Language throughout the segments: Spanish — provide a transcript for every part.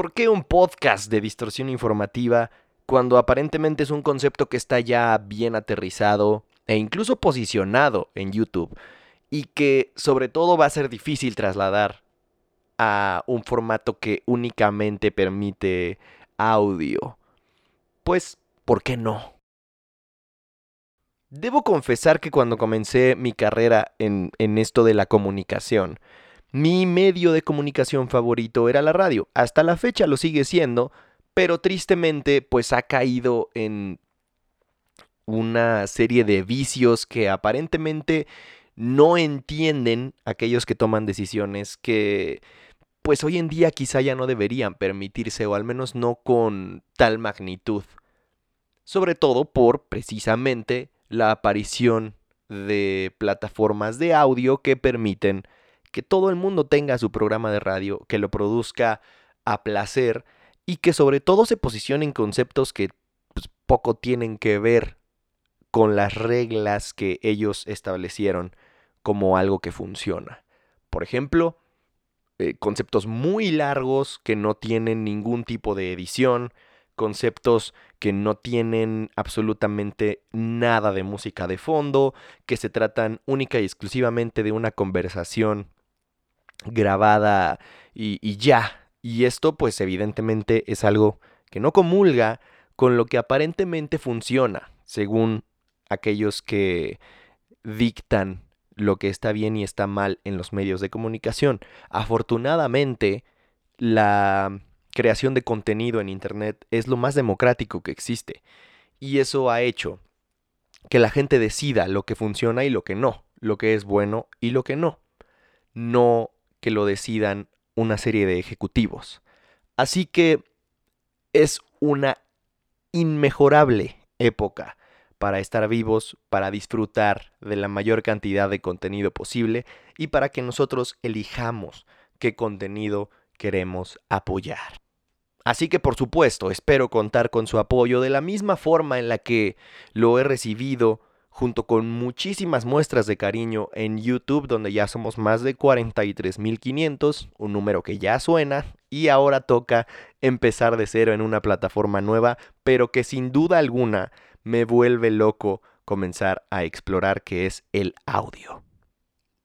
¿Por qué un podcast de distorsión informativa cuando aparentemente es un concepto que está ya bien aterrizado e incluso posicionado en YouTube y que sobre todo va a ser difícil trasladar a un formato que únicamente permite audio? Pues, ¿por qué no? Debo confesar que cuando comencé mi carrera en, en, esto de la comunicación, mi medio de comunicación favorito era la radio. Hasta la fecha lo sigue siendo, pero tristemente pues ha caído en una serie de vicios que aparentemente no entienden aquellos que toman decisiones que pues hoy en día quizá ya no deberían permitirse o al menos no con tal magnitud. Sobre todo por precisamente la aparición de plataformas de audio que permiten que todo el mundo tenga su programa de radio, que lo produzca a placer y que sobre todo se posicione en conceptos que pues, poco tienen que ver con las reglas que ellos establecieron como algo que funciona. Por ejemplo, eh, conceptos muy largos que no tienen ningún tipo de edición, conceptos que no tienen absolutamente nada de música de fondo, que se tratan única y exclusivamente de una conversación grabada y, y ya. Y esto pues evidentemente es algo que no comulga con lo que aparentemente funciona, según aquellos que dictan lo que está bien y está mal en los medios de comunicación. Afortunadamente, la creación de contenido en Internet es lo más democrático que existe. Y eso ha hecho que la gente decida lo que funciona y lo que no, lo que es bueno y lo que no. No que lo decidan una serie de ejecutivos. Así que es una inmejorable época para estar vivos, para disfrutar de la mayor cantidad de contenido posible y para que nosotros elijamos qué contenido queremos apoyar. Así que por supuesto espero contar con su apoyo de la misma forma en la que lo he recibido junto con muchísimas muestras de cariño en YouTube donde ya somos más de 43.500, un número que ya suena y ahora toca empezar de cero en una plataforma nueva, pero que sin duda alguna me vuelve loco comenzar a explorar que es el audio.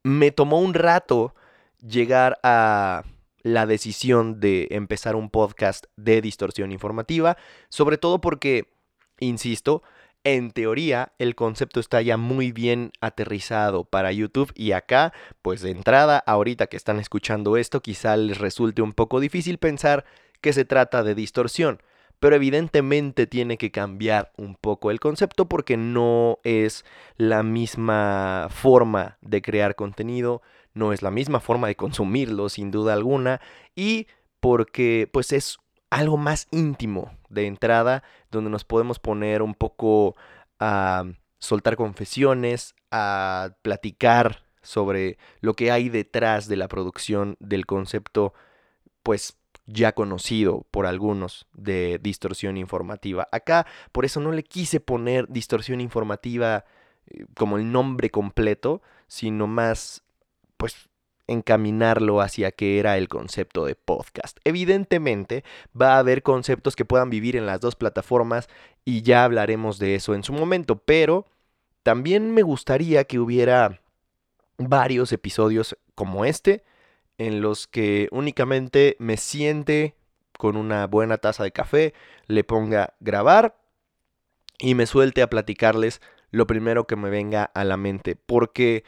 Me tomó un rato llegar a la decisión de empezar un podcast de distorsión informativa, sobre todo porque, insisto, en teoría el concepto está ya muy bien aterrizado para YouTube y acá, pues de entrada, ahorita que están escuchando esto, quizá les resulte un poco difícil pensar que se trata de distorsión, pero evidentemente tiene que cambiar un poco el concepto porque no es la misma forma de crear contenido, no es la misma forma de consumirlo sin duda alguna y porque pues es algo más íntimo de entrada donde nos podemos poner un poco a soltar confesiones, a platicar sobre lo que hay detrás de la producción del concepto pues ya conocido por algunos de distorsión informativa. Acá por eso no le quise poner distorsión informativa eh, como el nombre completo, sino más pues encaminarlo hacia que era el concepto de podcast. Evidentemente va a haber conceptos que puedan vivir en las dos plataformas y ya hablaremos de eso en su momento, pero también me gustaría que hubiera varios episodios como este en los que únicamente me siente con una buena taza de café, le ponga grabar y me suelte a platicarles lo primero que me venga a la mente, porque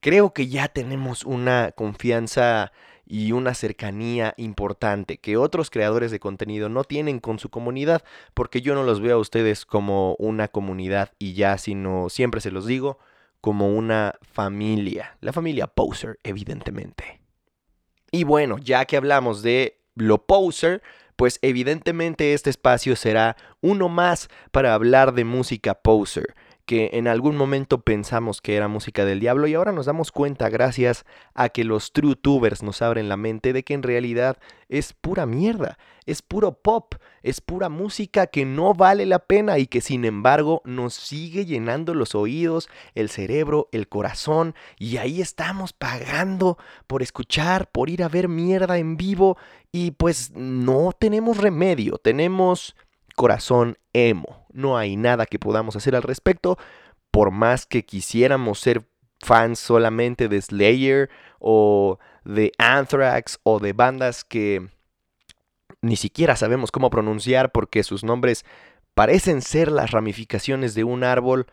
creo que ya tenemos una confianza y una cercanía importante que otros creadores de contenido no tienen con su comunidad, porque yo no los veo a ustedes como una comunidad y ya, sino siempre se los digo, como una familia, la familia Poser, evidentemente. Y bueno, ya que hablamos de lo Poser, pues evidentemente este espacio será uno más para hablar de música Poser que en algún momento pensamos que era música del diablo y ahora nos damos cuenta gracias a que los true tubers nos abren la mente de que en realidad es pura mierda, es puro pop, es pura música que no vale la pena y que sin embargo nos sigue llenando los oídos, el cerebro, el corazón y ahí estamos pagando por escuchar, por ir a ver mierda en vivo y pues no tenemos remedio, tenemos corazón emo. No hay nada que podamos hacer al respecto, por más que quisiéramos ser fans solamente de Slayer o de Anthrax o de bandas que ni siquiera sabemos cómo pronunciar porque sus nombres parecen ser las ramificaciones de un árbol,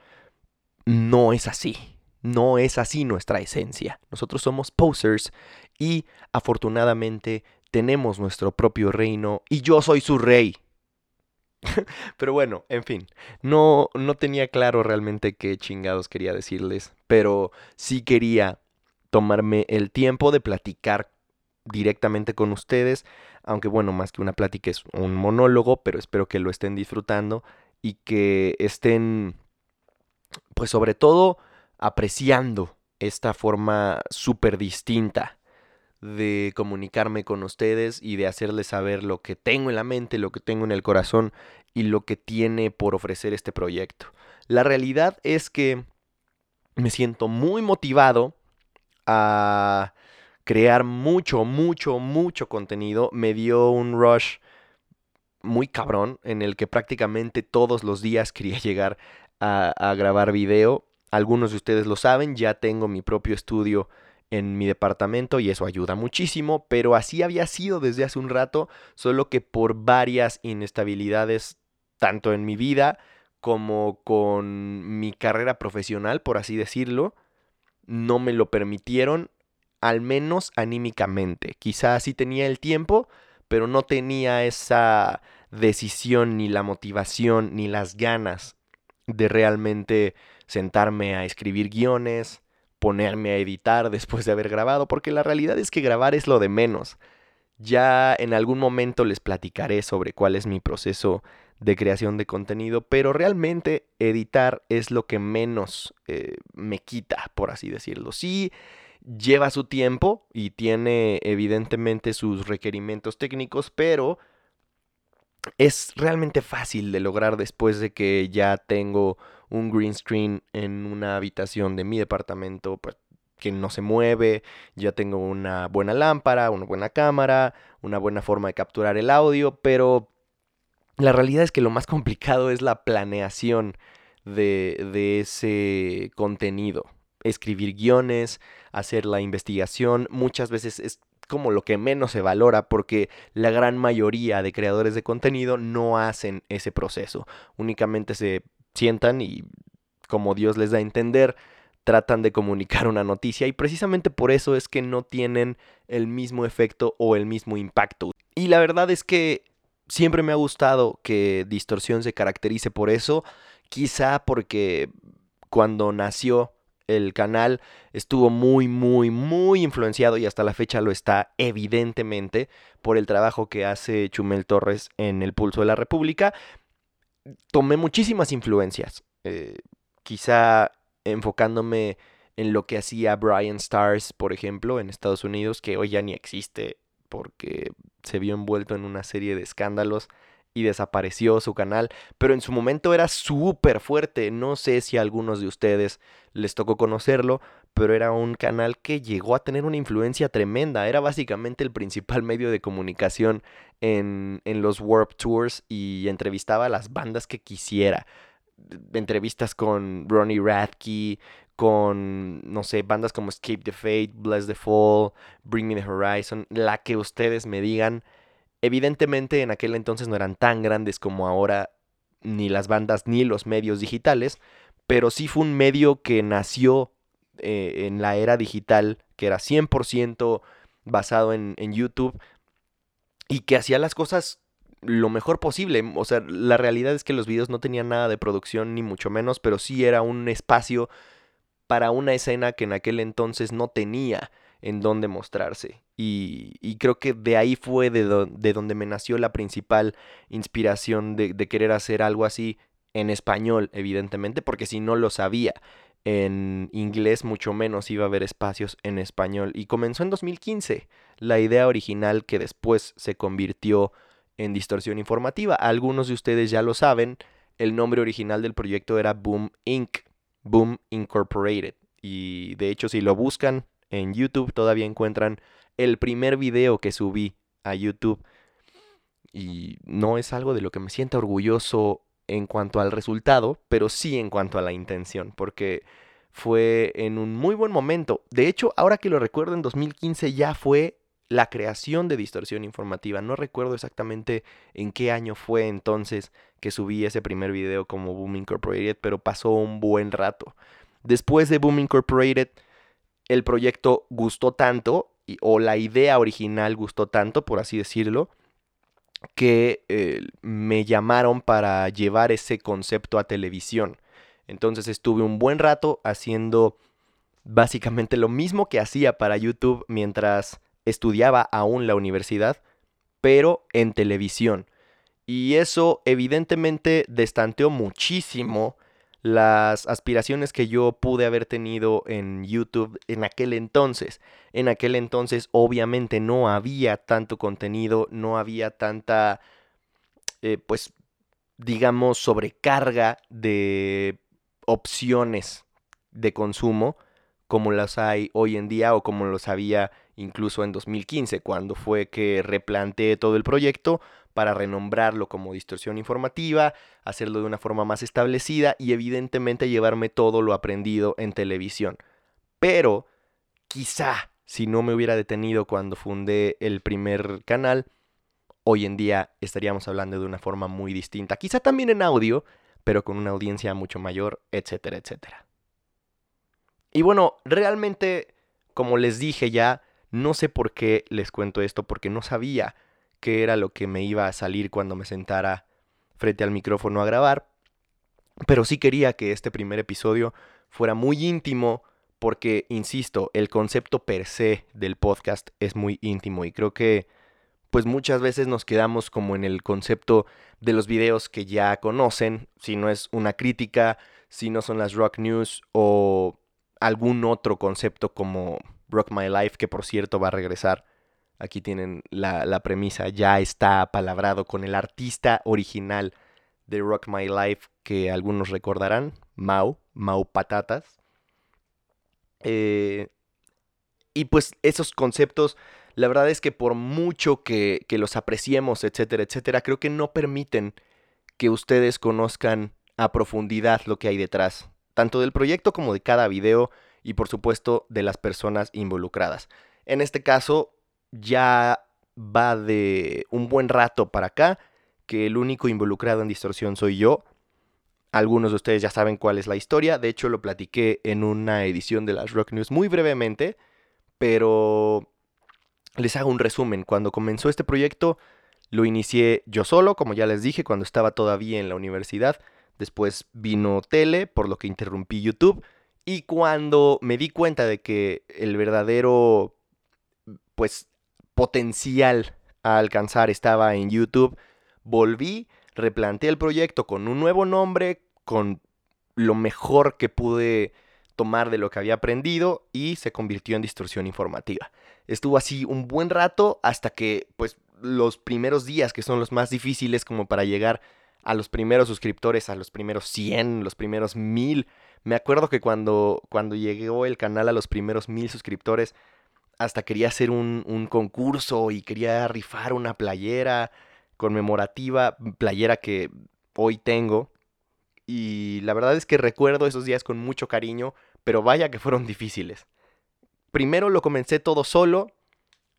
no es así. No es así nuestra esencia. Nosotros somos posers y afortunadamente tenemos nuestro propio reino y yo soy su rey. pero bueno, en fin, no, no tenía claro realmente qué chingados quería decirles, pero sí quería tomarme el tiempo de platicar directamente con ustedes, aunque bueno, más que una plática es un monólogo, pero espero que lo estén disfrutando y que estén, pues sobre todo, apreciando esta forma súper distinta de comunicarme con ustedes y de hacerles saber lo que tengo en la mente, lo que tengo en el corazón y lo que tiene por ofrecer este proyecto. La realidad es que me siento muy motivado a crear mucho, mucho, mucho contenido. Me dio un rush muy cabrón en el que prácticamente todos los días quería llegar a, a grabar video. Algunos de ustedes lo saben, ya tengo mi propio estudio en mi departamento y eso ayuda muchísimo, pero así había sido desde hace un rato, solo que por varias inestabilidades, tanto en mi vida como con mi carrera profesional, por así decirlo, no me lo permitieron, al menos anímicamente. Quizás sí tenía el tiempo, pero no tenía esa decisión, ni la motivación, ni las ganas de realmente sentarme a escribir guiones, ponerme a editar después de haber grabado, porque la realidad es que grabar es lo de menos. Ya en algún momento les platicaré sobre cuál es mi proceso de creación de contenido, pero realmente editar es lo que menos eh, me quita, por así decirlo. Sí, lleva su tiempo y tiene evidentemente sus requerimientos técnicos, pero es realmente fácil de lograr después de que ya tengo un green screen en una habitación de mi departamento, pues que no se mueve, ya tengo una buena lámpara, una buena cámara, una buena forma de capturar el audio, pero la realidad es que lo más complicado es la planeación de, de ese contenido. Escribir guiones, hacer la investigación, muchas veces es como lo que menos se valora porque la gran mayoría de creadores de contenido no hacen ese proceso. Únicamente se sientan y como Dios les da a entender, tratan de comunicar una noticia. Y precisamente por eso es que no tienen el mismo efecto o el mismo impacto. Y la verdad es que siempre me ha gustado que Distorsión se caracterice por eso, quizá porque cuando nació el canal estuvo muy, muy, muy influenciado y hasta la fecha lo está evidentemente por el trabajo que hace Chumel Torres en El Pulso de la República, tomé muchísimas influencias. Eh, quizá enfocándome en lo que hacía Brian Stars, por ejemplo, en Estados Unidos, que hoy ya ni existe porque se vio envuelto en una serie de escándalos y desapareció su canal, pero en su momento era súper fuerte. No sé si a algunos de ustedes les tocó conocerlo, pero era un canal que llegó a tener una influencia tremenda. Era básicamente el principal medio de comunicación en, en los Warp Tours y entrevistaba a las bandas que quisiera. Entrevistas con Ronnie Radke, con, no sé, bandas como Escape the Fate, Bless the Fall, Bring Me the Horizon, la que ustedes me digan Evidentemente en aquel entonces no eran tan grandes como ahora ni las bandas ni los medios digitales, pero sí fue un medio que nació eh, en la era digital, que era 100% basado en, en YouTube y que hacía las cosas lo mejor posible. O sea, la realidad es que los videos no tenían nada de producción, ni mucho menos, pero sí era un espacio para una escena que en aquel entonces no tenía en dónde mostrarse. Y, creo que de ahí fue de, donde me nació la principal inspiración de, querer hacer algo así en español, evidentemente, porque si no lo sabía, en inglés mucho menos iba a haber espacios en español. Y comenzó en 2015 la idea original que después se convirtió en distorsión informativa. Algunos de ustedes ya lo saben, el nombre original del proyecto era Boom Inc., Boom Incorporated. Y de hecho si lo buscan en YouTube todavía encuentran el primer video que subí a YouTube. Y no es algo de lo que me sienta orgulloso en cuanto al resultado, pero sí en cuanto a la intención, porque fue en un muy buen momento. De hecho, ahora que lo recuerdo, en 2015 ya fue la creación de distorsión informativa. No recuerdo exactamente en qué año fue entonces que subí ese primer video como Boom Incorporated, pero pasó un buen rato. Después de Boom Incorporated, el proyecto gustó tanto, o la idea original gustó tanto, por así decirlo, que eh, me llamaron para llevar ese concepto a televisión. Entonces estuve un buen rato haciendo básicamente lo mismo que hacía para YouTube mientras estudiaba aún la universidad, pero en televisión. Y eso evidentemente destanteó muchísimo las aspiraciones que yo pude haber tenido en YouTube en aquel entonces. En aquel entonces obviamente no había tanto contenido, no había tanta, eh, pues, digamos, sobrecarga de opciones de consumo como las hay hoy en día o como los había incluso en 2015, cuando fue que replanteé todo el proyecto para renombrarlo como distorsión informativa, hacerlo de una forma más establecida y evidentemente llevarme todo lo aprendido en televisión. Pero quizá si no me hubiera detenido cuando fundé el primer canal, hoy en día estaríamos hablando de una forma muy distinta. Quizá también en audio, pero con una audiencia mucho mayor, etcétera, etcétera. Y bueno, realmente, como les dije ya, no sé por qué les cuento esto, porque no sabía qué era lo que me iba a salir cuando me sentara frente al micrófono a grabar. Pero sí quería que este primer episodio fuera muy íntimo porque, insisto, el concepto per se del podcast es muy íntimo y creo que pues muchas veces nos quedamos como en el concepto de los videos que ya conocen, si no es una crítica, si no son las rock news o algún otro concepto como Rock My Life, que por cierto va a regresar Aquí tienen la, premisa, ya está palabrado con el artista original de Rock My Life que algunos recordarán, Mau, Mau Patatas. Eh, y pues esos conceptos, la verdad es que por mucho que, que los apreciemos, etcétera, etcétera, creo que no permiten que ustedes conozcan a profundidad lo que hay detrás, tanto del proyecto como de cada video y por supuesto de las personas involucradas. En este caso, ya va de un buen rato para acá, que el único involucrado en distorsión soy yo. Algunos de ustedes ya saben cuál es la historia, de hecho lo platiqué en una edición de las Rock News muy brevemente, pero les hago un resumen. Cuando comenzó este proyecto lo inicié yo solo, como ya les dije, cuando estaba todavía en la universidad. Después vino tele, por lo que interrumpí YouTube. Y cuando me di cuenta de que el verdadero, pues, potencial a alcanzar estaba en YouTube, volví, replanteé el proyecto con un nuevo nombre, con lo mejor que pude tomar de lo que había aprendido y se convirtió en distorsión informativa. Estuvo así un buen rato hasta que pues los primeros días que son los más difíciles como para llegar a los primeros suscriptores, a los primeros 100, los primeros 1000. Me acuerdo que cuando, cuando llegó el canal a los primeros 1000 suscriptores, hasta quería hacer un, concurso y quería rifar una playera conmemorativa, playera que hoy tengo. Y la verdad es que recuerdo esos días con mucho cariño, pero vaya que fueron difíciles. Primero lo comencé todo solo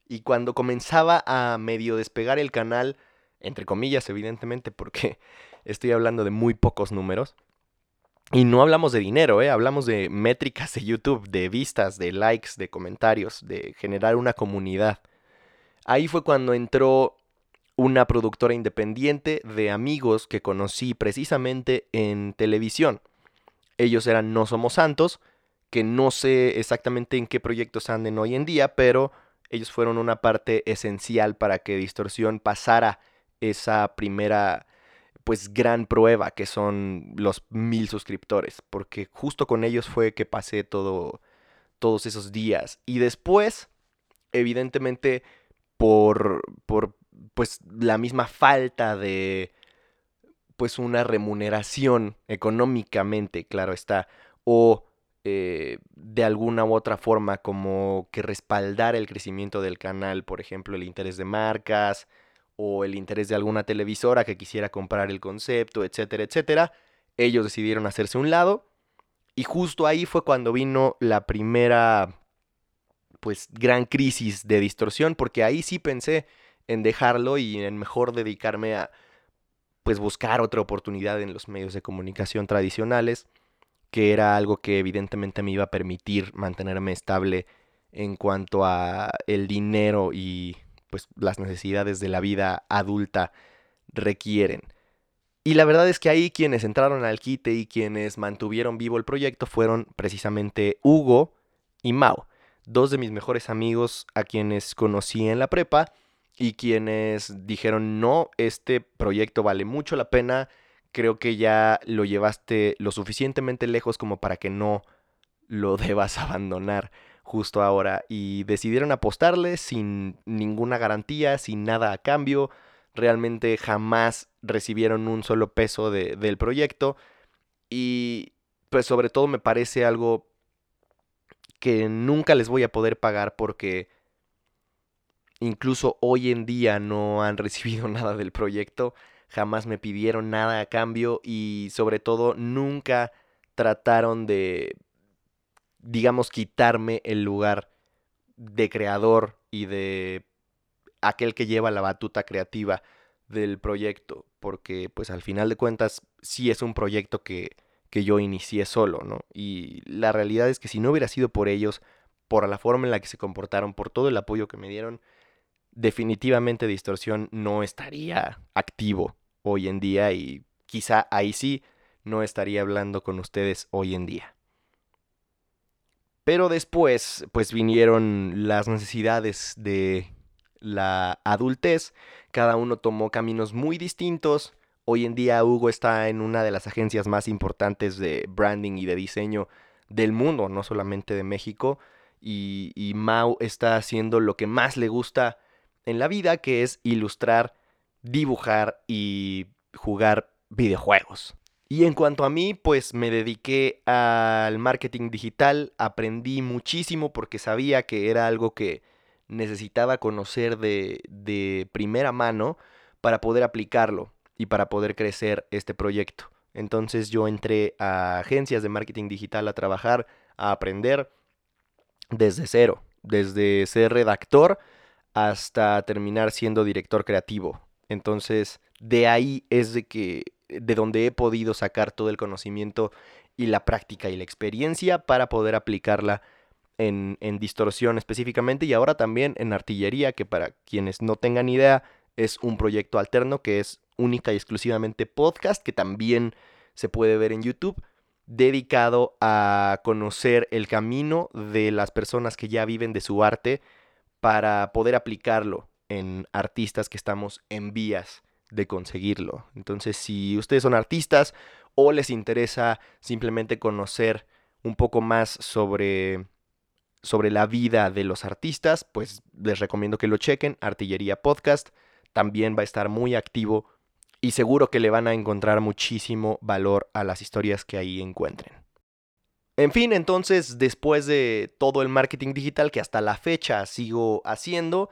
y cuando comenzaba a medio despegar el canal, entre comillas evidentemente porque estoy hablando de muy pocos números, y no hablamos de dinero, ¿eh? hablamos de métricas de YouTube, de vistas, de likes, de comentarios, de generar una comunidad. Ahí fue cuando entró una productora independiente de amigos que conocí precisamente en televisión. Ellos eran No Somos Santos, que no sé exactamente en qué proyectos anden hoy en día, pero ellos fueron una parte esencial para que Distorsión pasara esa primera pues gran prueba que son los mil suscriptores, porque justo con ellos fue que pasé todo, todos esos días. Y después, evidentemente, por, por pues la misma falta de pues una remuneración económicamente, claro está, o eh, de alguna u otra forma como que respaldar el crecimiento del canal, por ejemplo, el interés de marcas o el interés de alguna televisora que quisiera comprar el concepto, etcétera, etcétera. Ellos decidieron hacerse un lado y justo ahí fue cuando vino la primera pues gran crisis de distorsión porque ahí sí pensé en dejarlo y en mejor dedicarme a pues buscar otra oportunidad en los medios de comunicación tradicionales que era algo que evidentemente me iba a permitir mantenerme estable en cuanto a el dinero y pues las necesidades de la vida adulta requieren. Y la verdad es que ahí quienes entraron al quite y quienes mantuvieron vivo el proyecto fueron precisamente Hugo y Mao, dos de mis mejores amigos a quienes conocí en la prepa y quienes dijeron no, este proyecto vale mucho la pena, creo que ya lo llevaste lo suficientemente lejos como para que no lo debas abandonar justo ahora. Y decidieron apostarle sin ninguna garantía, sin nada a cambio. Realmente jamás recibieron un solo peso del proyecto. Y pues sobre todo me parece algo que nunca les voy a poder pagar porque incluso hoy en día no han recibido nada del proyecto jamás me pidieron nada a cambio y sobre todo nunca trataron de, digamos, quitarme el lugar de creador y de aquel que lleva la batuta creativa del proyecto, porque pues al final de cuentas sí es un proyecto que, que yo inicié solo, ¿no? Y la realidad es que si no hubiera sido por ellos, por la forma en la que se comportaron, por todo el apoyo que me dieron, definitivamente Distorsión no estaría activo hoy en día y quizá ahí sí no estaría hablando con ustedes hoy en día. Pero después, pues vinieron las necesidades de la adultez, cada uno tomó caminos muy distintos. Hoy en día Hugo está en una de las agencias más importantes de branding y de diseño del mundo, no solamente de México. Y, y Mau está haciendo lo que más le gusta en la vida, que es ilustrar, dibujar y jugar videojuegos. Y en cuanto a mí, pues me dediqué al marketing digital, aprendí muchísimo porque sabía que era algo que necesitaba conocer de, de primera mano para poder aplicarlo y para poder crecer este proyecto. Entonces yo entré a agencias de marketing digital a trabajar, a aprender desde cero, desde ser redactor hasta terminar siendo director creativo. Entonces, de ahí es de que de donde he podido sacar todo el conocimiento y la práctica y la experiencia para poder aplicarla en, en, distorsión específicamente y ahora también en artillería, que para quienes no tengan idea es un proyecto alterno que es única y exclusivamente podcast, que también se puede ver en YouTube, dedicado a conocer el camino de las personas que ya viven de su arte para poder aplicarlo en artistas que estamos en vías de conseguirlo. Entonces, si ustedes son artistas o les interesa simplemente conocer un poco más sobre, sobre la vida de los artistas, pues les recomiendo que lo chequen. Artillería Podcast también va a estar muy activo y seguro que le van a encontrar muchísimo valor a las historias que ahí encuentren. En fin, entonces, después de todo el marketing digital que hasta la fecha sigo haciendo,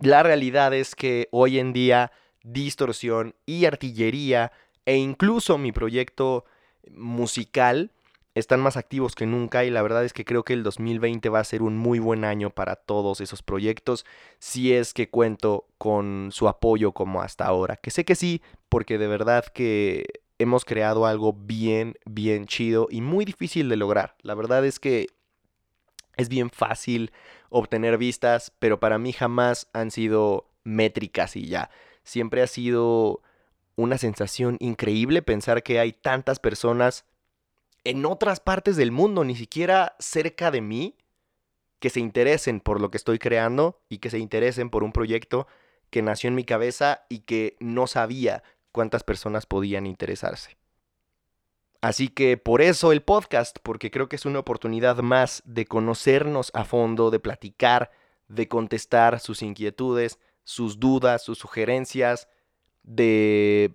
la realidad es que hoy en día distorsión y artillería e incluso mi proyecto musical están más activos que nunca y la verdad es que creo que el 2020 va a ser un muy buen año para todos esos proyectos si es que cuento con su apoyo como hasta ahora. Que sé que sí, porque de verdad que hemos creado algo bien, bien chido y muy difícil de lograr. La verdad es que es bien fácil obtener vistas, pero para mí jamás han sido métricas y ya siempre ha sido una sensación increíble pensar que hay tantas personas en otras partes del mundo, ni siquiera cerca de mí, que se interesen por lo que estoy creando y que se interesen por un proyecto que nació en mi cabeza y que no sabía cuántas personas podían interesarse. Así que por eso el podcast, porque creo que es una oportunidad más de conocernos a fondo, de platicar, de contestar sus inquietudes, sus dudas, sus sugerencias, de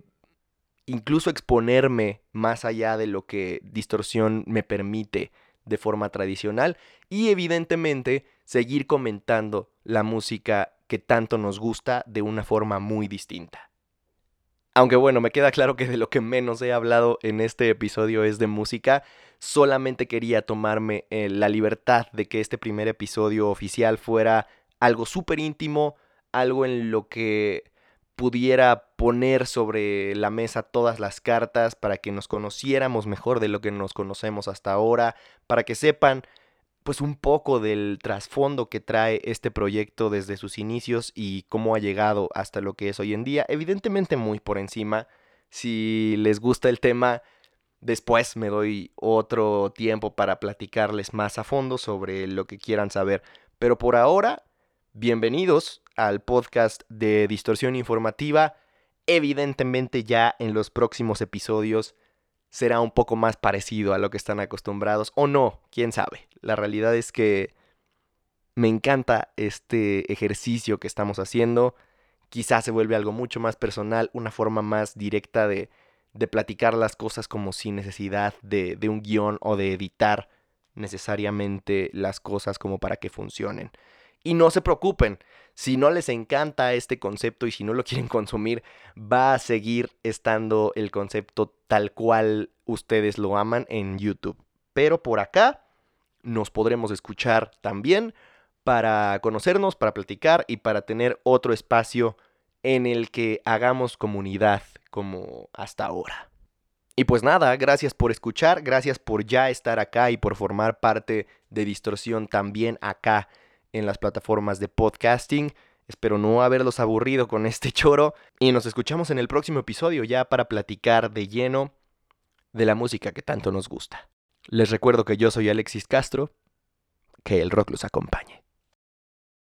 incluso exponerme más allá de lo que distorsión me permite de forma tradicional y evidentemente seguir comentando la música que tanto nos gusta de una forma muy distinta. Aunque bueno, me queda claro que de lo que menos he hablado en este episodio es de música, solamente quería tomarme eh, la libertad de que este primer episodio oficial fuera algo súper íntimo, algo en lo que pudiera poner sobre la mesa todas las cartas para que nos conociéramos mejor de lo que nos conocemos hasta ahora, para que sepan pues un poco del trasfondo que trae este proyecto desde sus inicios y cómo ha llegado hasta lo que es hoy en día, evidentemente muy por encima. Si les gusta el tema, después me doy otro tiempo para platicarles más a fondo sobre lo que quieran saber. Pero por ahora, bienvenidos al podcast de Distorsión Informativa. Evidentemente ya en los próximos episodios será un poco más parecido a lo que están acostumbrados o no, quién sabe. La realidad es que me encanta este ejercicio que estamos haciendo. Quizás se vuelve algo mucho más personal, una forma más directa de, de platicar las cosas como sin necesidad de, de un guion o de editar necesariamente las cosas como para que funcionen. Y no se preocupen, si no les encanta este concepto y si no lo quieren consumir, va a seguir estando el concepto tal cual ustedes lo aman en YouTube. Pero por acá nos podremos escuchar también para conocernos, para platicar y para tener otro espacio en el que hagamos comunidad como hasta ahora. Y pues nada, gracias por escuchar, gracias por ya estar acá y por formar parte de Distorsión también acá en las plataformas de podcasting. Espero no haberlos aburrido con este choro y nos escuchamos en el próximo episodio ya para platicar de lleno de la música que tanto nos gusta. Les recuerdo que yo soy Alexis Castro, que el rock los acompañe.